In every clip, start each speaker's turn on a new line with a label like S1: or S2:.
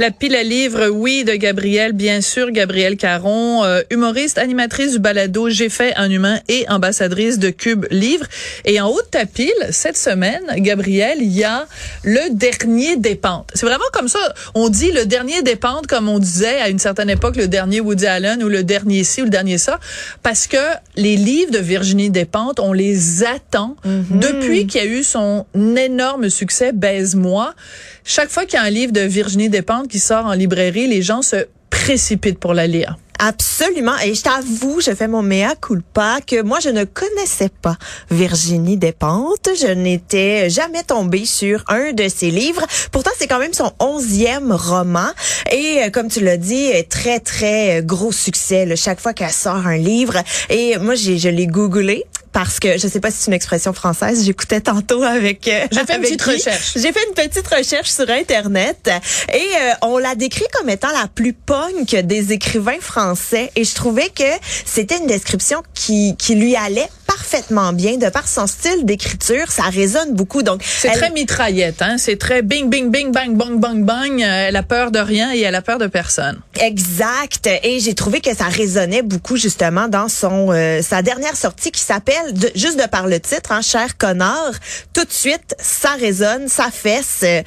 S1: La pile à livres, oui, de Gabrielle, bien sûr, Gabrielle Caron, euh, humoriste, animatrice du balado J'ai fait un humain et ambassadrice de Cube Livre. Et en haut de ta pile, cette semaine, Gabrielle, il y a le dernier des pentes. C'est vraiment comme ça, on dit le dernier des pentes, comme on disait à une certaine époque, le dernier Woody Allen ou le dernier ci ou le dernier ça, parce que les livres de Virginie Despentes, on les attend depuis qu'il y a eu son énorme succès Baise-moi. Chaque fois qu'il y a un livre de Virginie Despentes qui sort en librairie, les gens se précipitent pour la lire.
S2: Absolument. Et je t'avoue, je fais mon mea culpa que moi, je ne connaissais pas Virginie Despentes. Je n'étais jamais tombée sur un de ses livres. Pourtant, c'est quand même son onzième roman. Et euh, comme tu l'as dit, euh, très, très euh, gros succès là, chaque fois qu'elle sort un livre. Et moi, je l'ai googlé parce que je sais pas si c'est une expression française. J'écoutais tantôt avec. euh,
S1: J'ai fait une petite recherche.
S2: J'ai fait une petite recherche sur internet et euh, on la décrit comme étant la plus punk des écrivains français et je trouvais que c'était une description qui qui lui allait parfaitement bien de par son style d'écriture, ça résonne beaucoup donc
S1: C'est
S2: elle-
S1: très mitraillette, hein. C'est très bing, bing, bing, bang, bang, bang, bang. Euh, Elle a peur de rien et elle a peur de personne.
S2: Exact. Et j'ai trouvé que ça résonnait beaucoup justement dans son euh, sa dernière sortie qui s'appelle juste de par le titre, hein, cher connard. Tout de suite, ça résonne, ça fesse. Euh,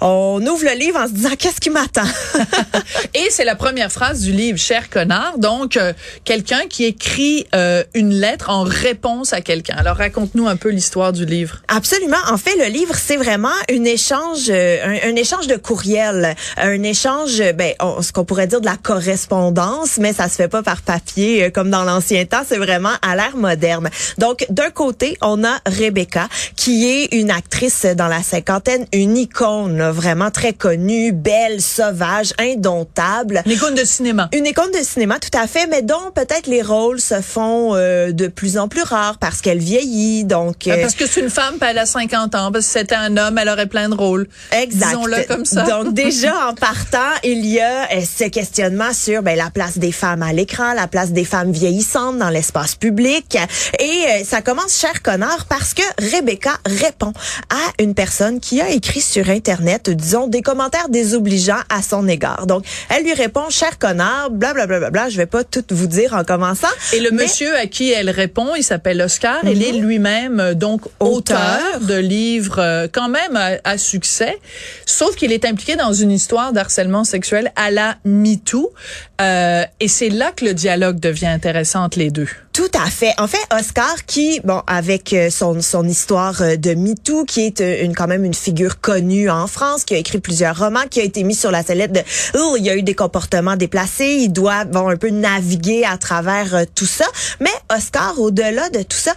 S2: on ouvre le livre en se disant qu'est-ce qui m'attend?
S1: Et c'est la première phrase du livre, cher connard. Donc, euh, quelqu'un qui écrit une lettre en réponse à quelqu'un. Alors, raconte-nous un peu l'histoire du livre.
S2: Absolument. En fait, le livre, c'est vraiment un échange, euh, un, un échange de courriel, un échange, ben, on- ce qu'on pourrait dire de la correspondance, mais ça se fait pas par papier euh, comme dans l'ancien temps. C'est vraiment à l'ère moderne. Donc, d'un côté, on a Rebecca, qui est une actrice dans la cinquantaine, une icône, vraiment très connue, belle, sauvage, indomptable.
S1: Une icône de cinéma.
S2: Une icône de cinéma, tout à fait, mais dont peut-être les rôles se font euh, de plus en plus rares parce qu'elle vieillit. Donc,
S1: Euh,
S2: euh,
S1: Parce que c'est une femme, puis elle a 50 ans. Parce que c'était un homme, elle aurait plein de rôles.
S2: Exact.
S1: Disons-le comme ça.
S2: Donc déjà en partant, il y a euh, ce questionnement sur ben, la place des femmes à l'écran, la place des femmes vieillissantes dans l'espace public. Et euh, ça commence, cher connard, parce que Rebecca répond à une personne qui a écrit sur Internet, disons, des commentaires désobligeants à son égard. Donc, elle lui répond, cher connard, blablabla, bla, bla, bla, je vais pas tout vous dire en commençant.
S1: Et le
S2: mais-
S1: monsieur à qui elle répond, il s'appelle Oscar. Il est lui-même euh, donc auteur,
S2: Auteur.
S1: de livres euh, quand même à, à succès, sauf qu'il est impliqué dans une histoire d'harcèlement sexuel à la MeToo. Euh, et c'est là que le dialogue devient intéressant entre les deux.
S2: Tout à fait. En fait, Oscar, qui, bon, avec euh, son, son histoire euh, de MeToo, qui est euh, une quand même une figure connue en France, qui a écrit plusieurs romans, qui a été mis sur la sellette de, oh, il y a eu des comportements déplacés, il doit, bon, un peu naviguer à travers tout ça. Mais Oscar, au-delà de tout ça,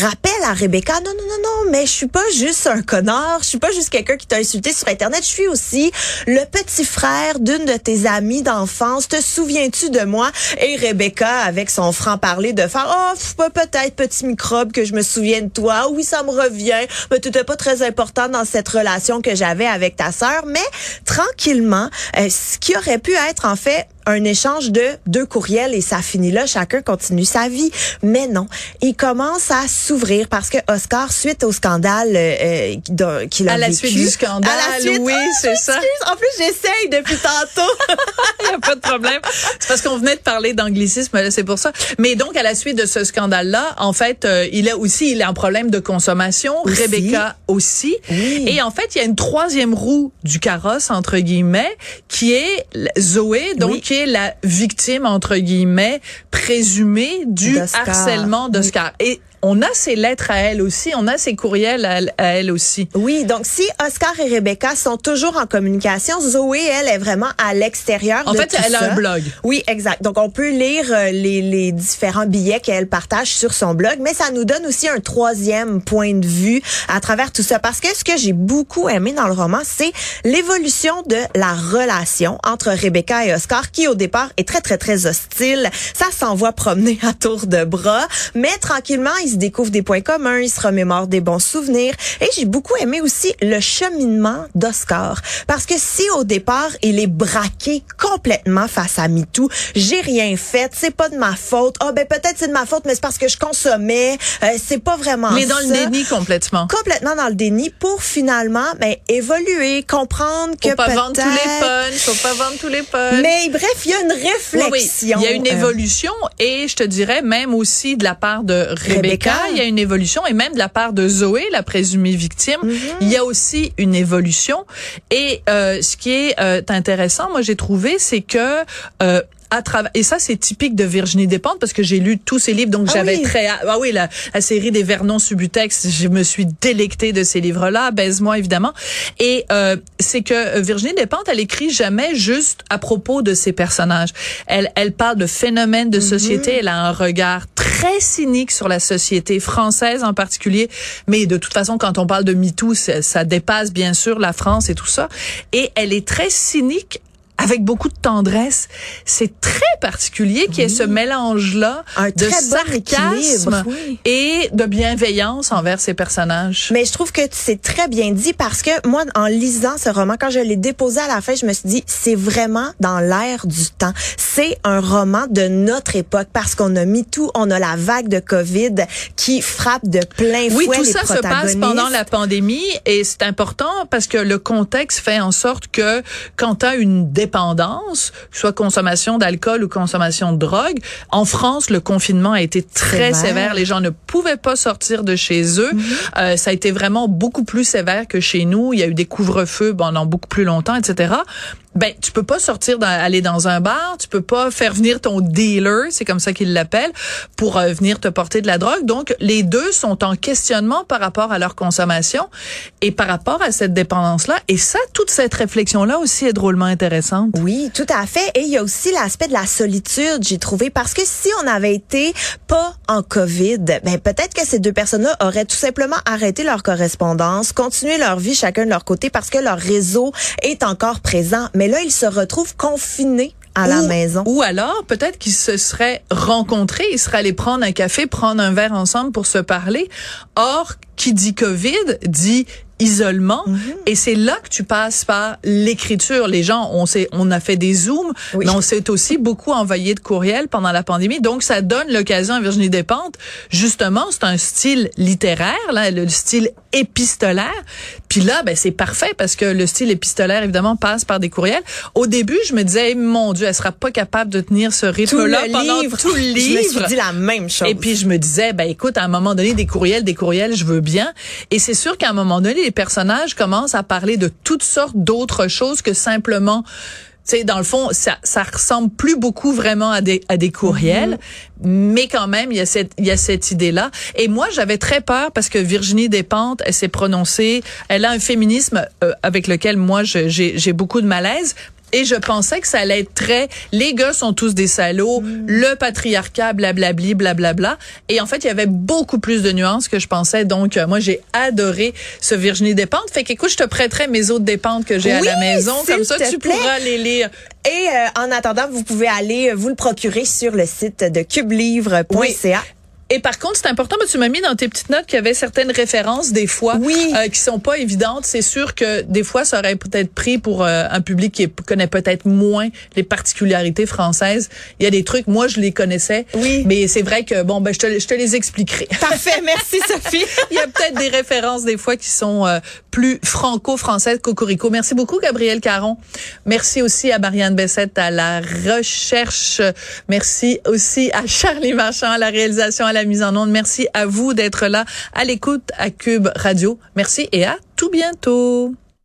S2: rappelle à Rebecca, non, non, non, non, mais je suis pas juste un connard, je suis pas juste quelqu'un qui t'a insulté sur Internet, je suis aussi le petit frère d'une de tes amies d'enfance. Te souviens-tu de moi? Et Rebecca, avec son franc-parler faire, oh, peut-être petit microbe que je me souvienne de toi. Oui, ça me revient, mais t'étais pas très important dans cette relation que j'avais avec ta sœur. Mais tranquillement, euh, ce qui aurait pu être en fait un échange de deux courriels et ça finit là, chacun continue sa vie. Mais non, il commence à s'ouvrir parce que Oscar, suite au scandale euh, euh, qu'il a
S1: À la
S2: vécu,
S1: suite du scandale,
S2: à la suite-
S1: oui,
S2: Ah,
S1: c'est ça.
S2: En plus, j'essaye depuis tantôt.
S1: Il n'y a pas de problème. C'est parce qu'on venait de parler d'anglicisme, là, c'est pour ça. Mais donc, à la suite de ce scandale-là, en fait, euh, il a aussi, il a un problème de consommation.
S2: Aussi.
S1: Rebecca aussi.
S2: Oui.
S1: Et en fait, il y a une troisième roue du carrosse, entre guillemets, qui est Zoé, donc
S2: Oui.
S1: qui est la victime, entre guillemets, présumée du harcèlement d'Oscar. Et on a ses lettres à elle aussi, on a ses courriels à, elle- à elle aussi.
S2: Oui, donc si Oscar et Rebecca sont toujours en communication, Zoé, elle, est vraiment à l'extérieur
S1: En
S2: de
S1: fait,
S2: tout
S1: elle a un blog.
S2: Oui, exact. Donc, on peut lire euh, les, les différents billets qu'elle partage sur son blog, mais ça nous donne aussi un troisième point de vue à travers tout ça. Parce que ce que j'ai beaucoup aimé dans le roman, c'est l'évolution de la relation entre Rebecca et Oscar, qui au départ est très, très, très hostile. Ça s'envoie promener à tour de bras, mais tranquillement, ils se découvrent des points communs, ils se remémorent des bons souvenirs. Et j'ai beaucoup aimé aussi le cheminement d'Oscar. Parce que si au départ, il est braqué complètement face à MeToo, j'ai rien fait, c'est pas de ma faute. Ah ben peut-être c'est de ma faute, mais c'est parce que je consommais, euh, c'est pas vraiment
S1: Mais dans le déni complètement.
S2: Complètement dans le déni pour finalement ben, évoluer, comprendre que
S1: Faut pas vendre tous les
S2: peut-être-
S1: punchs, faut pas vendre tous les punchs.
S2: Mais bref, il y a une réflexion.
S1: oui. Il y a une
S2: euh,
S1: évolution et je te dirais même aussi de la part de Rebecca,
S2: Rebecca.
S1: il y a une évolution et même de la part de Zoé, la présumée victime,
S2: Mhm.
S1: il y a aussi une évolution. Et euh, ce qui est euh, intéressant, moi j'ai trouvé, c'est que euh, à travers et ça c'est typique de Virginie Despentes parce que j'ai lu tous ses livres donc
S2: Ah
S1: j'avais
S2: oui.
S1: très ah oui la, la série des Vernon Subutex je me suis délectée de ces livres là baise-moi évidemment. Et euh, c'est que Virginie Despentes elle écrit jamais juste à propos de ses personnages. Elle elle parle de phénomènes de société elle a un regard très cynique sur la société française en particulier mais de toute façon quand on parle de MeToo ça, ça dépasse bien sûr la France et tout ça. Et elle est très cynique avec beaucoup de tendresse. C'est très particulier qu'il y ait ce mélange-là
S2: Un
S1: de
S2: très
S1: sarcasme
S2: oui.
S1: et de bienveillance envers ses personnages.
S2: Mais je trouve que c'est très bien dit parce que moi, en lisant ce roman, quand je l'ai déposé à la fin, je me suis dit, c'est vraiment dans l'air du temps. C'est un roman de notre époque parce qu'on a mis tout, on a la vague de COVID qui frappe de plein
S1: Oui,
S2: fouet
S1: tout
S2: les
S1: ça se passe
S2: protagonistes.
S1: pendant la pandémie et c'est important parce que le contexte fait en sorte que quand tu as une dépendance, que ce soit consommation d'alcool ou consommation de drogue, en France, le confinement a été très
S2: Sévère.
S1: sévère. Les gens ne pouvaient pas sortir de chez eux. Euh, ça a été vraiment beaucoup plus sévère que chez nous. Il y a eu des couvre-feux pendant beaucoup plus longtemps, etc. Ben, tu peux pas sortir, dans- aller dans un bar, tu peux pas faire venir ton dealer, c'est comme ça qu'ils l'appellent, pour euh, venir te porter de la drogue. Donc, les deux sont en questionnement par rapport à leur consommation et par rapport à cette dépendance-là. Et ça, toute cette réflexion-là aussi est drôlement intéressante.
S2: Oui, tout à fait. Et il y a aussi l'aspect de la solitude, j'ai trouvé, parce que si on avait été pas en COVID, ben peut-être que ces deux personnes-là auraient tout simplement arrêté leur correspondance, continué leur vie chacun de leur côté, parce que leur réseau est encore présent. Mais là, ils se retrouvent confinés à la
S1: Ou-
S2: maison.
S1: Ou alors, peut-être qu'ils se seraient rencontrés, ils seraient allés prendre un café, prendre un verre ensemble pour se parler. Or, qui dit COVID dit isolement
S2: Mhm.
S1: et c'est là que tu passes par l'écriture les gens on s'est on a fait des zooms
S2: Oui.
S1: mais on s'est aussi beaucoup envoyé de courriels pendant la pandémie donc ça donne l'occasion à Virginie Despentes justement c'est un style littéraire là le style épistolaire puis là ben c'est parfait parce que le style épistolaire évidemment passe par des courriels au début je me disais mon dieu elle sera pas capable de tenir ce
S2: Tout
S1: rythme là
S2: le
S1: pendant
S2: livre.
S1: tout le
S2: Je me
S1: livre
S2: suis dit la même chose.
S1: et puis je me disais, ben écoute, à un moment donné, des courriels, des courriels, je veux bien. Et c'est sûr qu'à un moment donné, les personnages commencent à parler de toutes sortes d'autres choses que simplement. Tu sais, dans le fond, ça, ça ressemble plus beaucoup vraiment à des, à des courriels, mais quand même, il y a cette, il y a cette idée-là. Et moi, j'avais très peur parce que Virginie Despentes, elle s'est prononcée, elle a un féminisme euh, avec lequel moi, j'ai beaucoup de malaise. Et je pensais que ça allait être très, les gars sont tous des salauds, le patriarcat, blablabli, blablabla. Et en fait, il y avait beaucoup plus de nuances que je pensais. Donc, euh, moi, j'ai adoré ce Virginie Despentes. Fait qu'écoute, je te prêterai mes autres dépentes que j'ai à la maison. Comme ça, tu
S2: plaît.
S1: pourras les lire.
S2: Et euh, en attendant, vous pouvez aller euh, vous le procurer sur le site de cubelivre.ca.
S1: Et par contre, c'est important, mais tu m'as mis dans tes petites notes qu'il y avait certaines références des fois
S2: Oui.
S1: euh, qui sont pas évidentes. C'est sûr que des fois, ça aurait peut-être pris pour euh, un public qui connaît peut-être moins les particularités françaises. Il y a des trucs, moi, je les connaissais.
S2: Oui.
S1: Mais c'est vrai que, bon, ben, je te, je te les expliquerai.
S2: Parfait, merci Sophie.
S1: Il y a peut-être des références des fois qui sont euh, plus franco-françaises cocorico. Merci beaucoup, Gabriel Caron. Merci aussi à Marianne Bessette à la recherche. Merci aussi à Charlie Marchand à la réalisation, à la mise en onde. Merci à vous d'être là à l'écoute à Cube Radio. Merci et à tout bientôt.